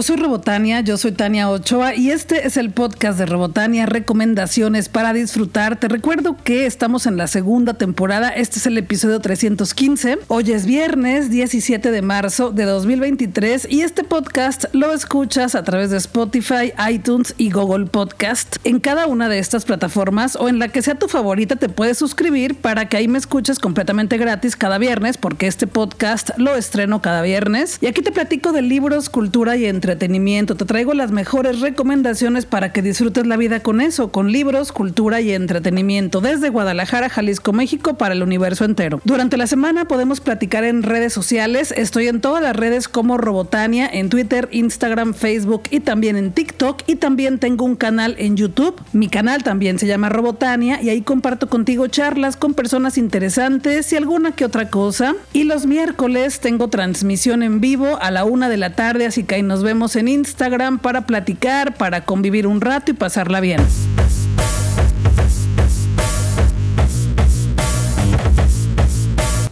Yo soy Robotania, yo soy Tania Ochoa y este es el podcast de Robotania, recomendaciones para disfrutar. Te recuerdo que estamos en la segunda temporada, este es el episodio 315. Hoy es viernes 17 de marzo de 2023 y este podcast lo escuchas a través de Spotify, iTunes y Google Podcast. En cada una de estas plataformas o en la que sea tu favorita te puedes suscribir para que ahí me escuches completamente gratis cada viernes porque este podcast lo estreno cada viernes. Y aquí te platico de libros, cultura y entre entretenimiento. Te traigo las mejores recomendaciones para que disfrutes la vida con eso, con libros, cultura y entretenimiento, desde Guadalajara, Jalisco, México, para el universo entero. Durante la semana podemos platicar en redes sociales. Estoy en todas las redes como Robotania, en Twitter, Instagram, Facebook y también en TikTok. Y también tengo un canal en YouTube. Mi canal también se llama Robotania y ahí comparto contigo charlas con personas interesantes y alguna que otra cosa. Y los miércoles tengo transmisión en vivo a la una de la tarde, así que ahí nos vemos en Instagram para platicar, para convivir un rato y pasarla bien.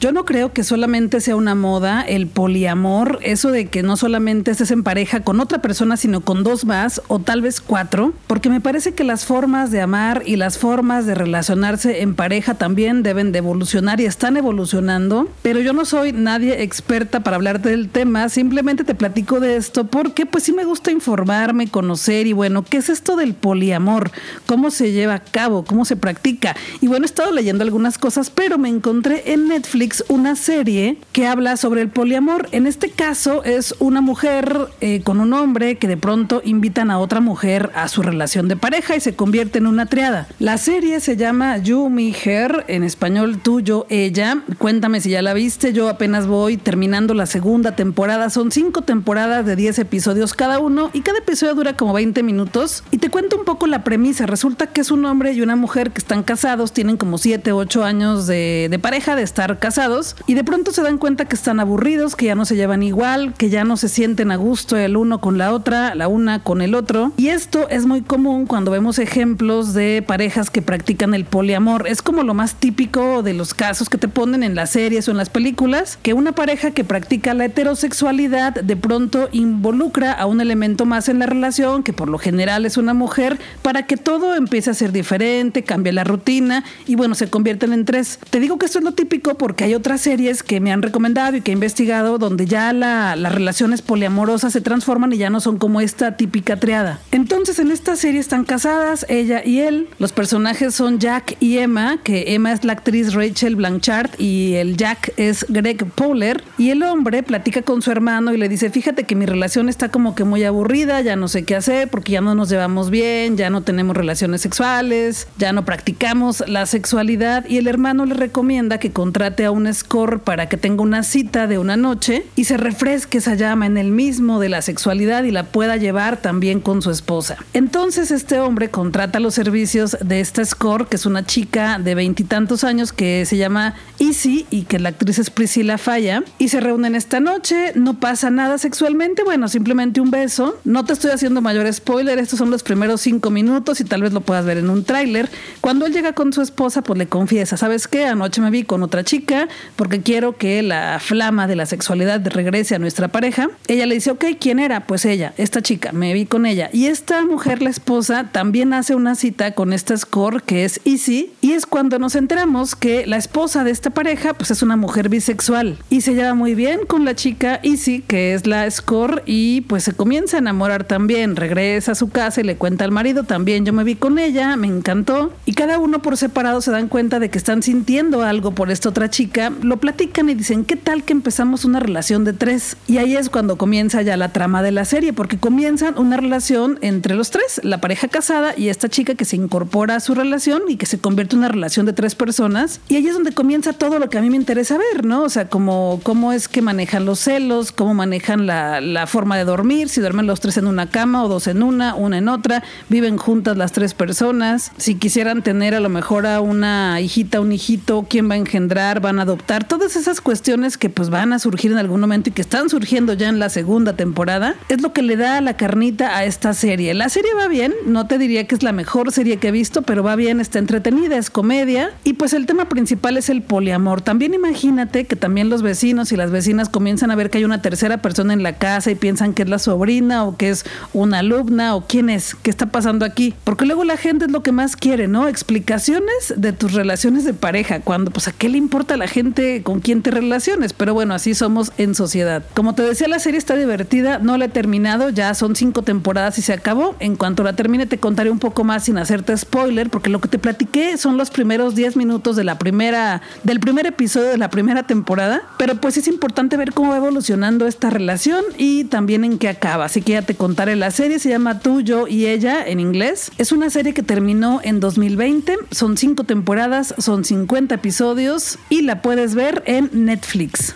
Yo no creo que solamente sea una moda el poliamor, eso de que no solamente estés en pareja con otra persona, sino con dos más o tal vez cuatro, porque me parece que las formas de amar y las formas de relacionarse en pareja también deben de evolucionar y están evolucionando, pero yo no soy nadie experta para hablar del tema, simplemente te platico de esto porque pues sí me gusta informarme, conocer y bueno, ¿qué es esto del poliamor? ¿Cómo se lleva a cabo? ¿Cómo se practica? Y bueno, he estado leyendo algunas cosas, pero me encontré en Netflix una serie que habla sobre el poliamor. En este caso es una mujer eh, con un hombre que de pronto invitan a otra mujer a su relación de pareja y se convierte en una triada. La serie se llama You, Me, Her, en español tú, yo, ella. Cuéntame si ya la viste, yo apenas voy terminando la segunda temporada. Son cinco temporadas de 10 episodios cada uno y cada episodio dura como 20 minutos. Y te cuento un poco la premisa. Resulta que es un hombre y una mujer que están casados, tienen como 7, 8 años de, de pareja, de estar casados y de pronto se dan cuenta que están aburridos, que ya no se llevan igual, que ya no se sienten a gusto el uno con la otra, la una con el otro. Y esto es muy común cuando vemos ejemplos de parejas que practican el poliamor. Es como lo más típico de los casos que te ponen en las series o en las películas, que una pareja que practica la heterosexualidad de pronto involucra a un elemento más en la relación, que por lo general es una mujer, para que todo empiece a ser diferente, cambie la rutina y bueno, se convierten en tres. Te digo que esto es lo típico porque hay otras series que me han recomendado y que he investigado donde ya las relaciones poliamorosas se transforman y ya no son como esta típica triada. Entonces en esta serie están casadas ella y él. Los personajes son Jack y Emma, que Emma es la actriz Rachel Blanchard y el Jack es Greg Powler. Y el hombre platica con su hermano y le dice, fíjate que mi relación está como que muy aburrida, ya no sé qué hacer porque ya no nos llevamos bien, ya no tenemos relaciones sexuales, ya no practicamos la sexualidad. Y el hermano le recomienda que contrate a un un score para que tenga una cita de una noche y se refresque esa llama en el mismo de la sexualidad y la pueda llevar también con su esposa. Entonces este hombre contrata los servicios de esta score, que es una chica de veintitantos años que se llama Easy y que la actriz es Priscilla Falla, y se reúnen esta noche, no pasa nada sexualmente, bueno, simplemente un beso. No te estoy haciendo mayor spoiler, estos son los primeros cinco minutos y tal vez lo puedas ver en un tráiler. Cuando él llega con su esposa, pues le confiesa, ¿sabes qué? Anoche me vi con otra chica, porque quiero que la flama de la sexualidad regrese a nuestra pareja. Ella le dice, ok, ¿quién era? Pues ella, esta chica, me vi con ella. Y esta mujer, la esposa, también hace una cita con esta score que es Easy, y es cuando nos enteramos que la esposa de esta pareja, pues es una mujer bisexual, y se lleva muy bien con la chica Easy, que es la score, y pues se comienza a enamorar también, regresa a su casa y le cuenta al marido, también yo me vi con ella, me encantó, y cada uno por separado se dan cuenta de que están sintiendo algo por esta otra chica lo platican y dicen, ¿qué tal que empezamos una relación de tres? Y ahí es cuando comienza ya la trama de la serie, porque comienzan una relación entre los tres, la pareja casada y esta chica que se incorpora a su relación y que se convierte en una relación de tres personas. Y ahí es donde comienza todo lo que a mí me interesa ver, ¿no? O sea, cómo, cómo es que manejan los celos, cómo manejan la, la forma de dormir, si duermen los tres en una cama o dos en una, una en otra, viven juntas las tres personas, si quisieran tener a lo mejor a una hijita, un hijito, quién va a engendrar, van a adoptar, todas esas cuestiones que pues van a surgir en algún momento y que están surgiendo ya en la segunda temporada, es lo que le da la carnita a esta serie. La serie va bien, no te diría que es la mejor serie que he visto, pero va bien, está entretenida, es comedia y pues el tema principal es el poliamor. También imagínate que también los vecinos y las vecinas comienzan a ver que hay una tercera persona en la casa y piensan que es la sobrina o que es una alumna o quién es, qué está pasando aquí. Porque luego la gente es lo que más quiere, ¿no? Explicaciones de tus relaciones de pareja, cuando pues a qué le importa a la gente con quién te relaciones. Pero bueno, así somos en sociedad. Como te decía, la serie está divertida, no la he terminado, ya son cinco temporadas y se acabó. En cuanto la termine te contaré un poco más sin hacerte spoiler, porque lo que te platiqué son los primeros 10 minutos de la primera, del primer episodio de la primera temporada. Pero pues es importante ver cómo va evolucionando esta relación y también en qué acaba. Así que ya te contaré. La serie se llama Tú, Yo y Ella en inglés. Es una serie que terminó en 2020. Son cinco temporadas, son 50 episodios y la puedes ver en Netflix.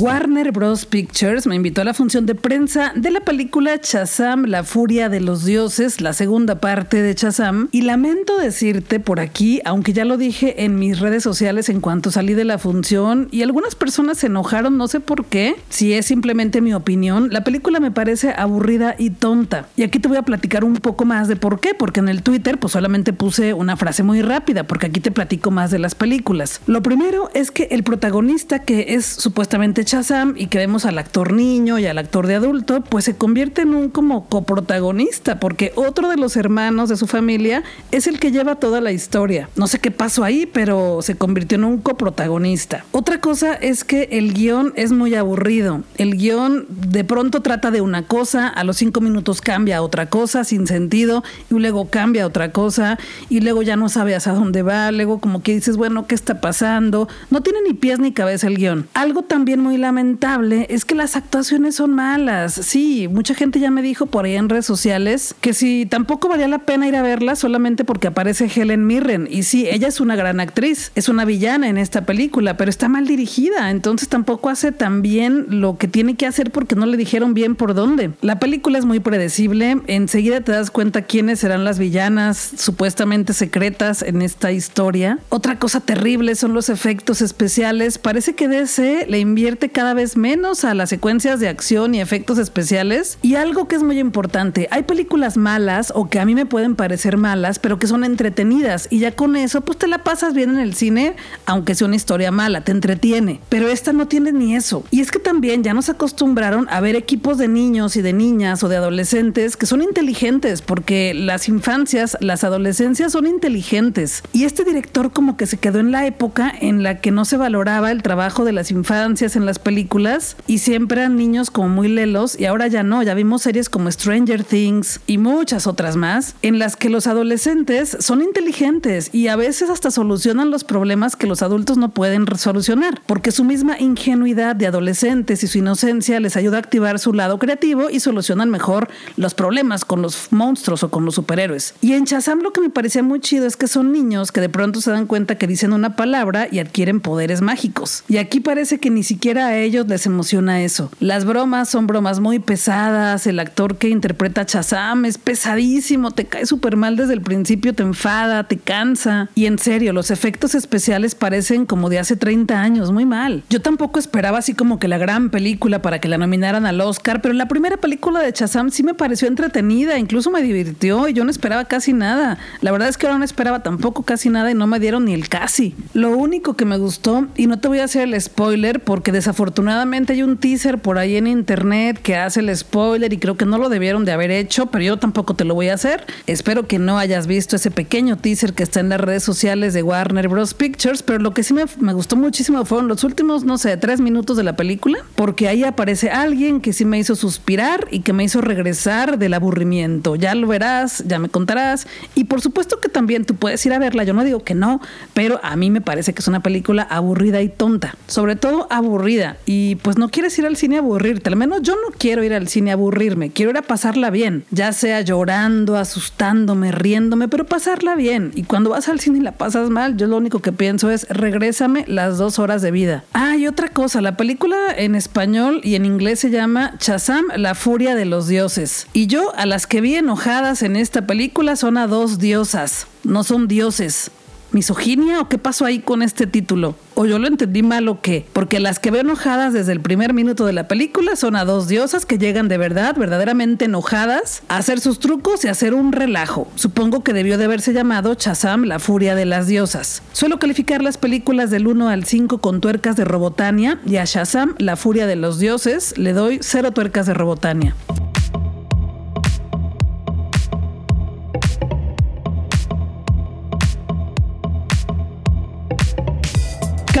Warner Bros. Pictures me invitó a la función de prensa de la película Shazam, La Furia de los Dioses, la segunda parte de Shazam. Y lamento decirte por aquí, aunque ya lo dije en mis redes sociales en cuanto salí de la función, y algunas personas se enojaron, no sé por qué, si es simplemente mi opinión, la película me parece aburrida y tonta. Y aquí te voy a platicar un poco más de por qué, porque en el Twitter pues solamente puse una frase muy rápida, porque aquí te platico más de las películas. Lo primero es que el protagonista, que es supuestamente Y que vemos al actor niño y al actor de adulto, pues se convierte en un como coprotagonista, porque otro de los hermanos de su familia es el que lleva toda la historia. No sé qué pasó ahí, pero se convirtió en un coprotagonista. Otra cosa es que el guion es muy aburrido. El guion de pronto trata de una cosa, a los cinco minutos cambia a otra cosa sin sentido, y luego cambia a otra cosa, y luego ya no sabes a dónde va, luego como que dices, bueno, ¿qué está pasando? No tiene ni pies ni cabeza el guion. Algo también muy lamentable es que las actuaciones son malas. Sí, mucha gente ya me dijo por ahí en redes sociales que si tampoco valía la pena ir a verla solamente porque aparece Helen Mirren. Y sí, ella es una gran actriz, es una villana en esta película, pero está mal dirigida, entonces tampoco hace tan bien lo que tiene que hacer porque no le dijeron bien por dónde. La película es muy predecible, enseguida te das cuenta quiénes serán las villanas supuestamente secretas en esta historia. Otra cosa terrible son los efectos especiales. Parece que DC le invierte cada vez menos a las secuencias de acción y efectos especiales. Y algo que es muy importante, hay películas malas o que a mí me pueden parecer malas, pero que son entretenidas y ya con eso pues te la pasas bien en el cine, aunque sea una historia mala, te entretiene. Pero esta no tiene ni eso. Y es que también ya nos acostumbraron a ver equipos de niños y de niñas o de adolescentes que son inteligentes, porque las infancias, las adolescencias son inteligentes. Y este director como que se quedó en la época en la que no se valoraba el trabajo de las infancias en las películas y siempre eran niños como muy lelos y ahora ya no, ya vimos series como Stranger Things y muchas otras más en las que los adolescentes son inteligentes y a veces hasta solucionan los problemas que los adultos no pueden solucionar, porque su misma ingenuidad de adolescentes y su inocencia les ayuda a activar su lado creativo y solucionan mejor los problemas con los monstruos o con los superhéroes. Y en Shazam lo que me parecía muy chido es que son niños que de pronto se dan cuenta que dicen una palabra y adquieren poderes mágicos. Y aquí parece que ni siquiera a ellos les emociona eso. Las bromas son bromas muy pesadas, el actor que interpreta a Shazam es pesadísimo, te cae súper mal desde el principio, te enfada, te cansa. Y en serio, los efectos especiales parecen como de hace 30 años, muy mal. Yo tampoco esperaba así como que la gran película para que la nominaran al Oscar, pero la primera película de Shazam sí me pareció entretenida, incluso me divirtió y yo no esperaba casi nada. La verdad es que ahora no esperaba tampoco casi nada y no me dieron ni el casi. Lo único que me gustó, y no te voy a hacer el spoiler porque desafortunadamente hay un teaser por ahí en internet que hace el spoiler y creo que no lo debieron de haber hecho, pero yo tampoco te lo voy a hacer. Espero que no hayas visto ese pequeño teaser que está en las redes sociales de Warner Bros. Pictures, pero lo que sí me, me gustó muchísimo fueron los últimos, no sé, tres minutos de la película, porque ahí aparece alguien que sí me hizo suspirar y que me hizo regresar del aburrimiento. Ya lo verás, ya me contarás. Y por supuesto que también tú puedes ir a verla, yo no digo que no, pero a mí me parece que es una película aburrida y tonta, sobre todo aburrida. Y pues no quieres ir al cine a aburrirte, al menos yo no quiero ir al cine a aburrirme, quiero ir a pasarla bien, ya sea llorando, asustándome, riéndome, pero pasarla bien. Y cuando vas al cine y la pasas mal, yo lo único que pienso es regrésame las dos horas de vida. Ah, y otra cosa, la película en español y en inglés se llama Shazam, la furia de los dioses. Y yo a las que vi enojadas en esta película son a dos diosas, no son dioses. Misoginia o qué pasó ahí con este título? ¿O yo lo entendí mal o qué? Porque las que veo enojadas desde el primer minuto de la película son a dos diosas que llegan de verdad, verdaderamente enojadas, a hacer sus trucos y a hacer un relajo. Supongo que debió de haberse llamado Chazam, la furia de las diosas. Suelo calificar las películas del 1 al 5 con tuercas de Robotania y a Shazam, la furia de los dioses, le doy cero tuercas de Robotania.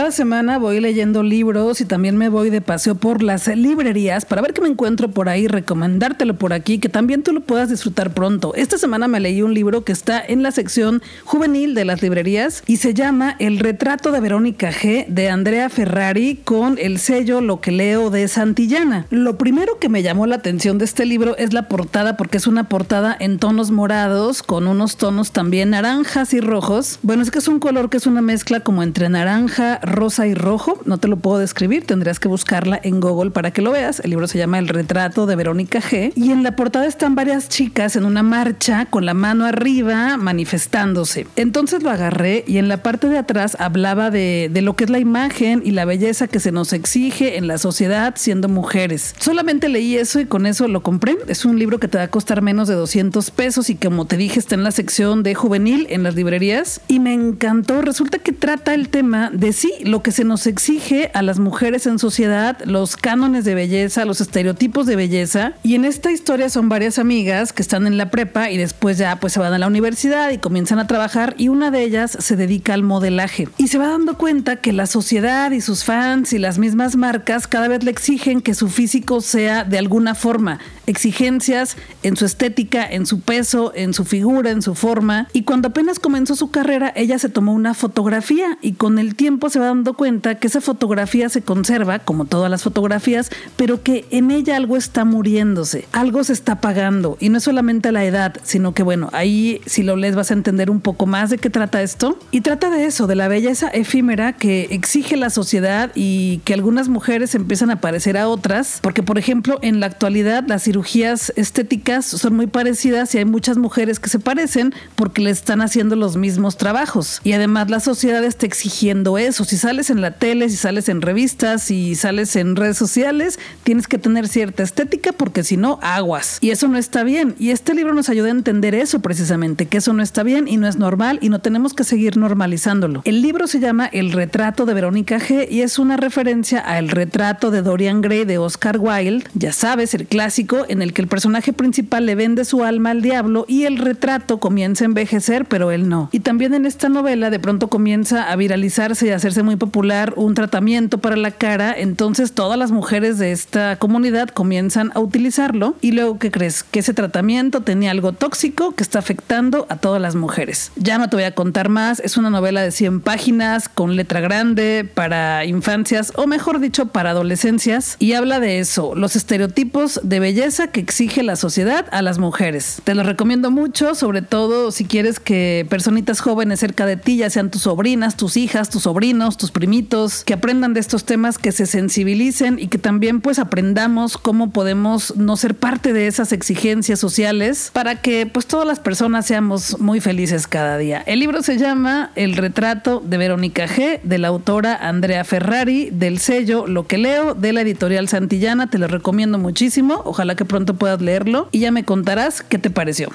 Cada semana voy leyendo libros y también me voy de paseo por las librerías para ver qué me encuentro por ahí, recomendártelo por aquí, que también tú lo puedas disfrutar pronto. Esta semana me leí un libro que está en la sección juvenil de las librerías y se llama El retrato de Verónica G de Andrea Ferrari con el sello Lo que leo de Santillana. Lo primero que me llamó la atención de este libro es la portada porque es una portada en tonos morados con unos tonos también naranjas y rojos. Bueno, es que es un color que es una mezcla como entre naranja, rosa y rojo. No te lo puedo describir, tendrías que buscarla en Google para que lo veas. El libro se llama El retrato de Verónica G. Y en la portada están varias chicas en una marcha con la mano arriba manifestándose. Entonces lo agarré y en la parte de atrás hablaba de, de lo que es la imagen y la belleza que se nos exige en la sociedad siendo mujeres. Solamente leí eso y con eso lo compré. Es un libro que te va a costar menos de 200 pesos y como te dije está en la sección de juvenil en las librerías y me encantó. Resulta que trata el tema de sí, lo que se nos exige a las mujeres en sociedad, los cánones de belleza, los estereotipos de belleza. Y en esta historia son varias amigas que están en la prepa y después ya pues se van a la universidad y comienzan a trabajar y una de ellas se dedica al modelaje. Y se va dando cuenta que la sociedad y sus fans y las mismas marcas cada vez le exigen que su físico sea de alguna forma. Exigencias en su estética, en su peso, en su figura, en su forma. Y cuando apenas comenzó su carrera, ella se tomó una fotografía y con el tiempo se va dando cuenta que esa fotografía se conserva, como todas las fotografías, pero que en ella algo está muriéndose, algo se está apagando. Y no es solamente la edad, sino que bueno, ahí si lo lees vas a entender un poco más de qué trata esto. Y trata de eso, de la belleza efímera que exige la sociedad y que algunas mujeres empiezan a parecer a otras, porque por ejemplo en la actualidad las cirugías estéticas son muy parecidas y hay muchas mujeres que se parecen porque le están haciendo los mismos trabajos. Y además la sociedad está exigiendo eso. Si sales en la tele, si sales en revistas, si sales en redes sociales, tienes que tener cierta estética porque si no, aguas. Y eso no está bien. Y este libro nos ayuda a entender eso precisamente, que eso no está bien y no es normal y no tenemos que seguir normalizándolo. El libro se llama El retrato de Verónica G y es una referencia a El retrato de Dorian Gray de Oscar Wilde, ya sabes, el clásico en el que el personaje principal le vende su alma al diablo y el retrato comienza a envejecer, pero él no. Y también en esta novela de pronto comienza a viralizarse y a hacerse muy popular un tratamiento para la cara, entonces todas las mujeres de esta comunidad comienzan a utilizarlo y luego ¿qué crees? Que ese tratamiento tenía algo tóxico que está afectando a todas las mujeres. Ya no te voy a contar más, es una novela de 100 páginas con letra grande para infancias o mejor dicho para adolescencias y habla de eso, los estereotipos de belleza que exige la sociedad a las mujeres. Te lo recomiendo mucho, sobre todo si quieres que personitas jóvenes cerca de ti, ya sean tus sobrinas, tus hijas, tus sobrinos, tus primitos, que aprendan de estos temas, que se sensibilicen y que también pues aprendamos cómo podemos no ser parte de esas exigencias sociales para que pues todas las personas seamos muy felices cada día. El libro se llama El retrato de Verónica G, de la autora Andrea Ferrari, del sello Lo que leo, de la editorial Santillana. Te lo recomiendo muchísimo. Ojalá que pronto puedas leerlo y ya me contarás qué te pareció.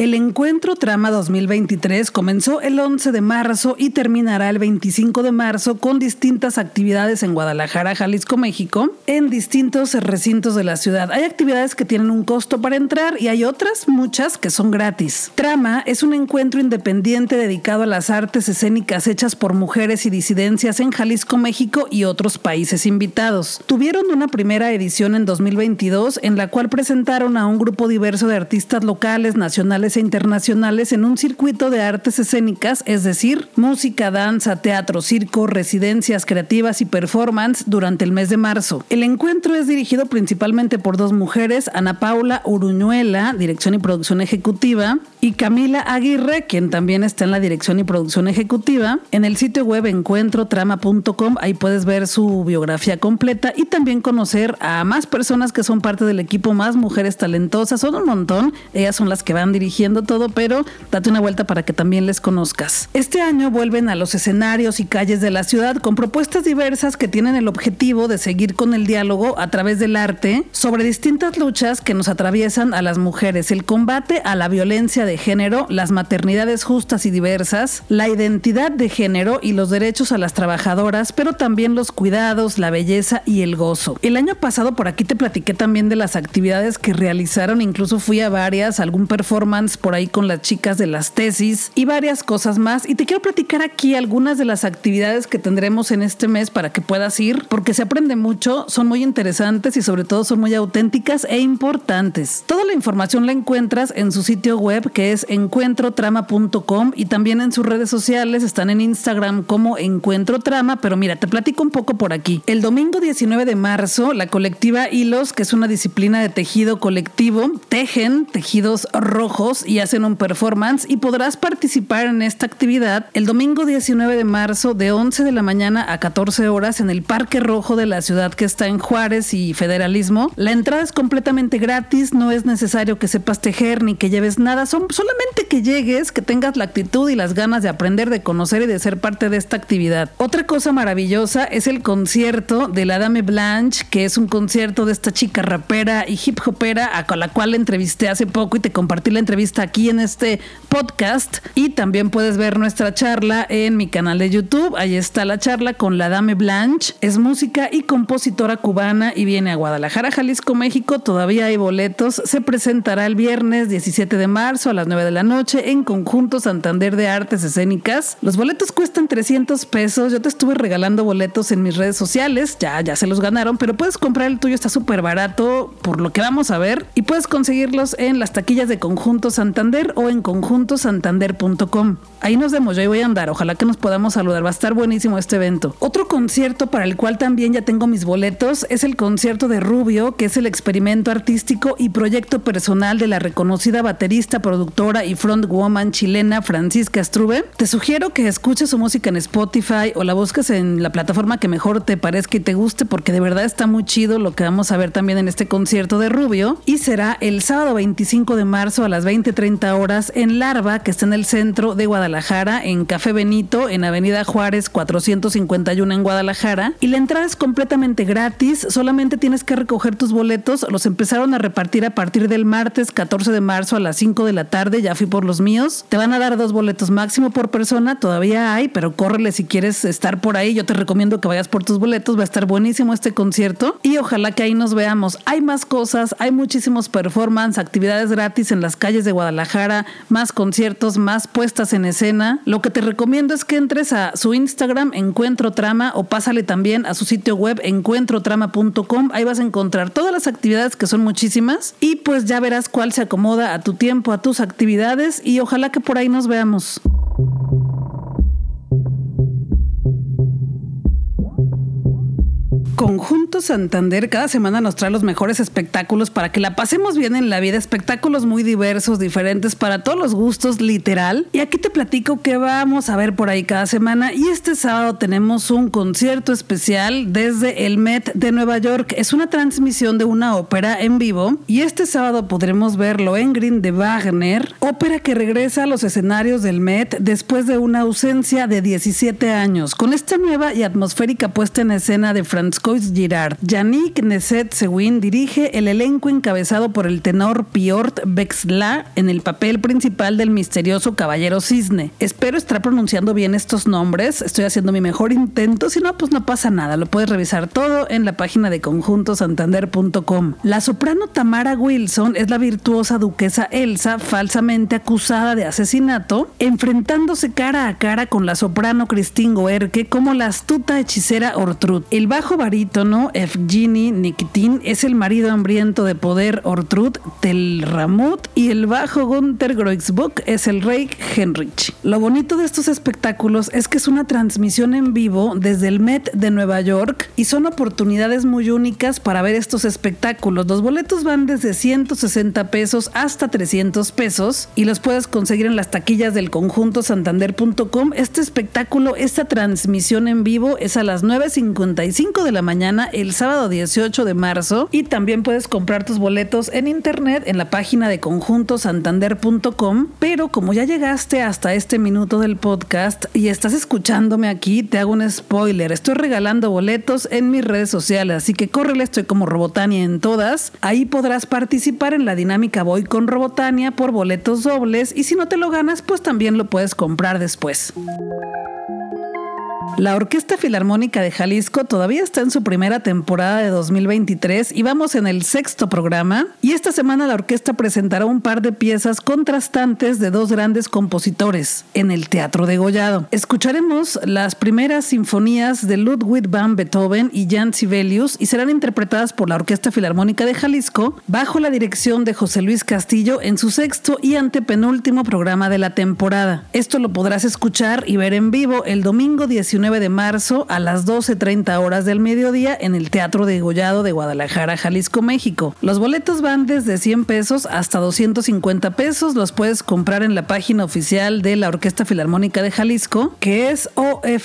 El encuentro Trama 2023 comenzó el 11 de marzo y terminará el 25 de marzo con distintas actividades en Guadalajara, Jalisco, México, en distintos recintos de la ciudad. Hay actividades que tienen un costo para entrar y hay otras, muchas, que son gratis. Trama es un encuentro independiente dedicado a las artes escénicas hechas por mujeres y disidencias en Jalisco, México y otros países invitados. Tuvieron una primera edición en 2022 en la cual presentaron a un grupo diverso de artistas locales, nacionales e internacionales en un circuito de artes escénicas, es decir, música, danza, teatro, circo, residencias creativas y performance durante el mes de marzo. El encuentro es dirigido principalmente por dos mujeres, Ana Paula Uruñuela, dirección y producción ejecutiva, y Camila Aguirre, quien también está en la dirección y producción ejecutiva. En el sitio web encuentrotrama.com, ahí puedes ver su biografía completa y también conocer a más personas que son parte del equipo, más mujeres talentosas, son un montón. Ellas son las que van dirigiendo todo, pero date una vuelta para que también les conozcas. Este año vuelven a los escenarios y calles de la ciudad con propuestas diversas que tienen el objetivo de seguir con el diálogo a través del arte sobre distintas luchas que nos atraviesan a las mujeres, el combate a la violencia género, las maternidades justas y diversas, la identidad de género y los derechos a las trabajadoras, pero también los cuidados, la belleza y el gozo. El año pasado por aquí te platiqué también de las actividades que realizaron, incluso fui a varias, algún performance por ahí con las chicas de las tesis y varias cosas más. Y te quiero platicar aquí algunas de las actividades que tendremos en este mes para que puedas ir, porque se aprende mucho, son muy interesantes y sobre todo son muy auténticas e importantes. Toda la información la encuentras en su sitio web es encuentrotrama.com y también en sus redes sociales, están en Instagram como Encuentro Trama, pero mira, te platico un poco por aquí. El domingo 19 de marzo, la colectiva Hilos, que es una disciplina de tejido colectivo, tejen tejidos rojos y hacen un performance y podrás participar en esta actividad el domingo 19 de marzo de 11 de la mañana a 14 horas en el Parque Rojo de la ciudad que está en Juárez y Federalismo. La entrada es completamente gratis, no es necesario que sepas tejer ni que lleves nada, son solamente que llegues, que tengas la actitud y las ganas de aprender, de conocer y de ser parte de esta actividad. Otra cosa maravillosa es el concierto de la Dame Blanche, que es un concierto de esta chica rapera y hip hopera a la cual entrevisté hace poco y te compartí la entrevista aquí en este podcast. Y también puedes ver nuestra charla en mi canal de YouTube. Ahí está la charla con la Dame Blanche. Es música y compositora cubana y viene a Guadalajara, Jalisco, México. Todavía hay boletos. Se presentará el viernes 17 de marzo a las 9 de la noche en Conjunto Santander de Artes Escénicas. Los boletos cuestan 300 pesos. Yo te estuve regalando boletos en mis redes sociales. Ya, ya se los ganaron, pero puedes comprar el tuyo. Está súper barato por lo que vamos a ver. Y puedes conseguirlos en las taquillas de Conjunto Santander o en conjuntosantander.com. Ahí nos vemos, yo ahí voy a andar. Ojalá que nos podamos saludar. Va a estar buenísimo este evento. Otro concierto para el cual también ya tengo mis boletos es el concierto de Rubio, que es el experimento artístico y proyecto personal de la reconocida baterista, productora y frontwoman chilena Francisca Strube. Te sugiero que escuches su música en Spotify o la busques en la plataforma que mejor te parezca y te guste, porque de verdad está muy chido lo que vamos a ver también en este concierto de Rubio. Y será el sábado 25 de marzo a las 20:30 horas en Larva, que está en el centro de Guadalajara, en Café Benito, en Avenida Juárez 451 en Guadalajara. Y la entrada es completamente gratis, solamente tienes que recoger tus boletos. Los empezaron a repartir a partir del martes 14 de marzo a las 5 de la tarde, ya fui por los míos. Te van a dar dos boletos máximo por persona, todavía hay, pero córrele si quieres estar por ahí. Yo te recomiendo que vayas por tus boletos, va a estar buenísimo este concierto y ojalá que ahí nos veamos. Hay más cosas, hay muchísimos performance, actividades gratis en las calles de Guadalajara, más conciertos, más puestas en escena lo que te recomiendo es que entres a su Instagram Encuentro Trama o pásale también a su sitio web encuentrotrama.com. Ahí vas a encontrar todas las actividades que son muchísimas y pues ya verás cuál se acomoda a tu tiempo, a tus actividades y ojalá que por ahí nos veamos. Conjunto Santander cada semana nos trae los mejores espectáculos para que la pasemos bien en la vida, espectáculos muy diversos, diferentes para todos los gustos, literal. Y aquí te platico que vamos a ver por ahí cada semana y este sábado tenemos un concierto especial desde el Met de Nueva York. Es una transmisión de una ópera en vivo y este sábado podremos ver Lohengrin de Wagner, ópera que regresa a los escenarios del Met después de una ausencia de 17 años. Con esta nueva y atmosférica puesta en escena de Franz Girard. Yannick Neset-Sewin dirige el elenco encabezado por el tenor Piotr Vexla en el papel principal del misterioso caballero cisne. Espero estar pronunciando bien estos nombres, estoy haciendo mi mejor intento, si no, pues no pasa nada, lo puedes revisar todo en la página de conjuntosantander.com. La soprano Tamara Wilson es la virtuosa duquesa Elsa, falsamente acusada de asesinato, enfrentándose cara a cara con la soprano Christine Goerke como la astuta hechicera Ortrud. El bajo varía barítono, Evgeny Nikitin, es el marido hambriento de poder Ortrud Telramut y el bajo Gunther Groixbuck es el rey Henrich. Lo bonito de estos espectáculos es que es una transmisión en vivo desde el Met de Nueva York y son oportunidades muy únicas para ver estos espectáculos. Los boletos van desde 160 pesos hasta 300 pesos y los puedes conseguir en las taquillas del conjunto santander.com. Este espectáculo, esta transmisión en vivo es a las 9.55 de la mañana el sábado 18 de marzo y también puedes comprar tus boletos en internet en la página de conjuntosantander.com. Pero como ya llegaste hasta este minuto del podcast y estás escuchándome aquí, te hago un spoiler. Estoy regalando boletos en mis redes sociales, así que córrele, estoy como Robotania en todas. Ahí podrás participar en la dinámica Voy con Robotania por boletos dobles y si no te lo ganas, pues también lo puedes comprar después. La Orquesta Filarmónica de Jalisco todavía está en su primera temporada de 2023 y vamos en el sexto programa. Y esta semana la orquesta presentará un par de piezas contrastantes de dos grandes compositores en el Teatro de Gollado. Escucharemos las primeras sinfonías de Ludwig van Beethoven y Jan Sibelius y serán interpretadas por la Orquesta Filarmónica de Jalisco bajo la dirección de José Luis Castillo en su sexto y antepenúltimo programa de la temporada. Esto lo podrás escuchar y ver en vivo el domingo 19 de marzo a las 12.30 horas del mediodía en el Teatro de Gollado de Guadalajara, Jalisco, México. Los boletos van desde 100 pesos hasta 250 pesos. Los puedes comprar en la página oficial de la Orquesta Filarmónica de Jalisco, que es ofj.com.mx.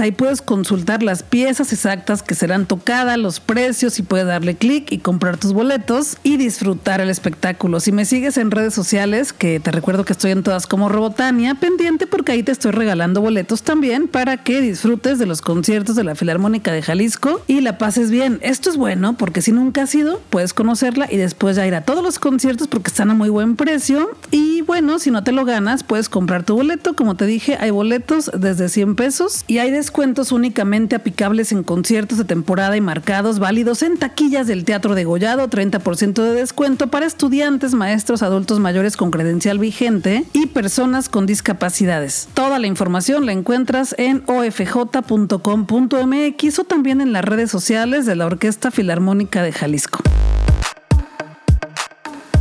Ahí puedes consultar las piezas exactas que serán tocadas, los precios y puedes darle clic y comprar tus boletos y disfrutar el espectáculo. Si me sigues en redes sociales, que te recuerdo que estoy en todas como Robotania, pendiente porque ahí te estoy regalando boletos también para que disfrutes de los conciertos de la Filarmónica de Jalisco y la pases bien. Esto es bueno porque si nunca has ido, puedes conocerla y después ya ir a todos los conciertos porque están a muy buen precio. Y bueno, si no te lo ganas, puedes comprar tu boleto. Como te dije, hay boletos desde 100 pesos y hay descuentos únicamente aplicables en conciertos de temporada y marcados válidos en taquillas del Teatro de Gollado, 30% de descuento para estudiantes, maestros, adultos mayores con credencial vigente y personas con discapacidades. Toda la información la encuentras en ofj.com.mx o también en las redes sociales de la Orquesta Filarmónica de Jalisco.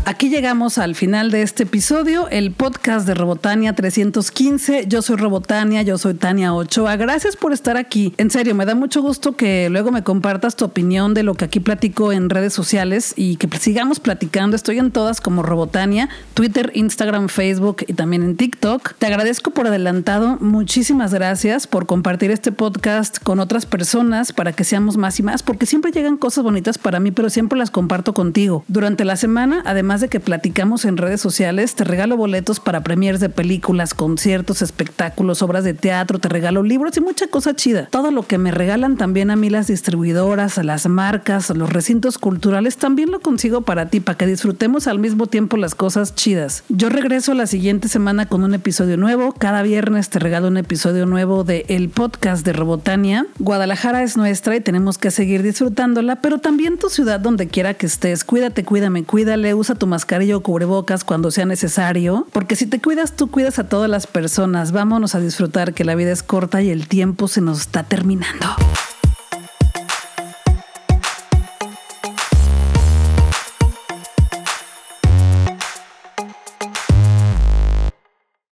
Aquí llegamos al final de este episodio, el podcast de Robotania 315. Yo soy Robotania, yo soy Tania Ochoa. Gracias por estar aquí. En serio, me da mucho gusto que luego me compartas tu opinión de lo que aquí platico en redes sociales y que sigamos platicando. Estoy en todas como Robotania, Twitter, Instagram, Facebook y también en TikTok. Te agradezco por adelantado. Muchísimas gracias por compartir este podcast con otras personas para que seamos más y más, porque siempre llegan cosas bonitas para mí, pero siempre las comparto contigo. Durante la semana, además de que platicamos en redes sociales, te regalo boletos para premiers de películas, conciertos, espectáculos, obras de teatro, te regalo libros y mucha cosa chida. Todo lo que me regalan también a mí las distribuidoras, las marcas, los recintos culturales, también lo consigo para ti, para que disfrutemos al mismo tiempo las cosas chidas. Yo regreso la siguiente semana con un episodio nuevo. Cada viernes te regalo un episodio nuevo de el podcast de Robotania. Guadalajara es nuestra y tenemos que seguir disfrutándola, pero también tu ciudad donde quiera que estés. Cuídate, cuídame, cuídale, usa tu mascarilla o cubrebocas cuando sea necesario, porque si te cuidas, tú cuidas a todas las personas. Vámonos a disfrutar que la vida es corta y el tiempo se nos está terminando.